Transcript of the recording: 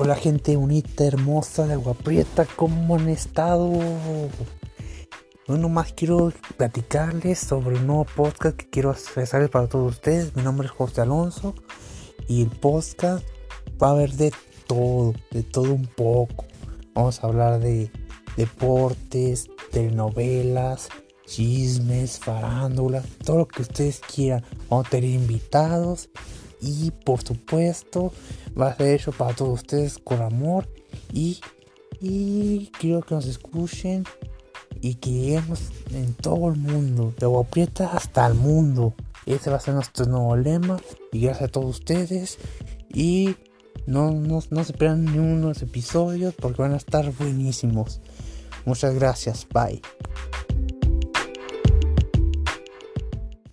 Hola gente bonita, hermosa, de agua prieta, ¿cómo han estado? Bueno, más quiero platicarles sobre un nuevo podcast que quiero hacer para todos ustedes. Mi nombre es José Alonso y el podcast va a haber de todo, de todo un poco. Vamos a hablar de deportes, telenovelas, chismes, farándula, todo lo que ustedes quieran. Vamos a tener invitados y por supuesto va a ser hecho para todos ustedes con amor y, y quiero que nos escuchen y que lleguemos en todo el mundo, de agua prieta hasta el mundo. Ese va a ser nuestro nuevo lema y gracias a todos ustedes y no, no, no se pierdan ni uno de los episodios porque van a estar buenísimos. Muchas gracias, bye.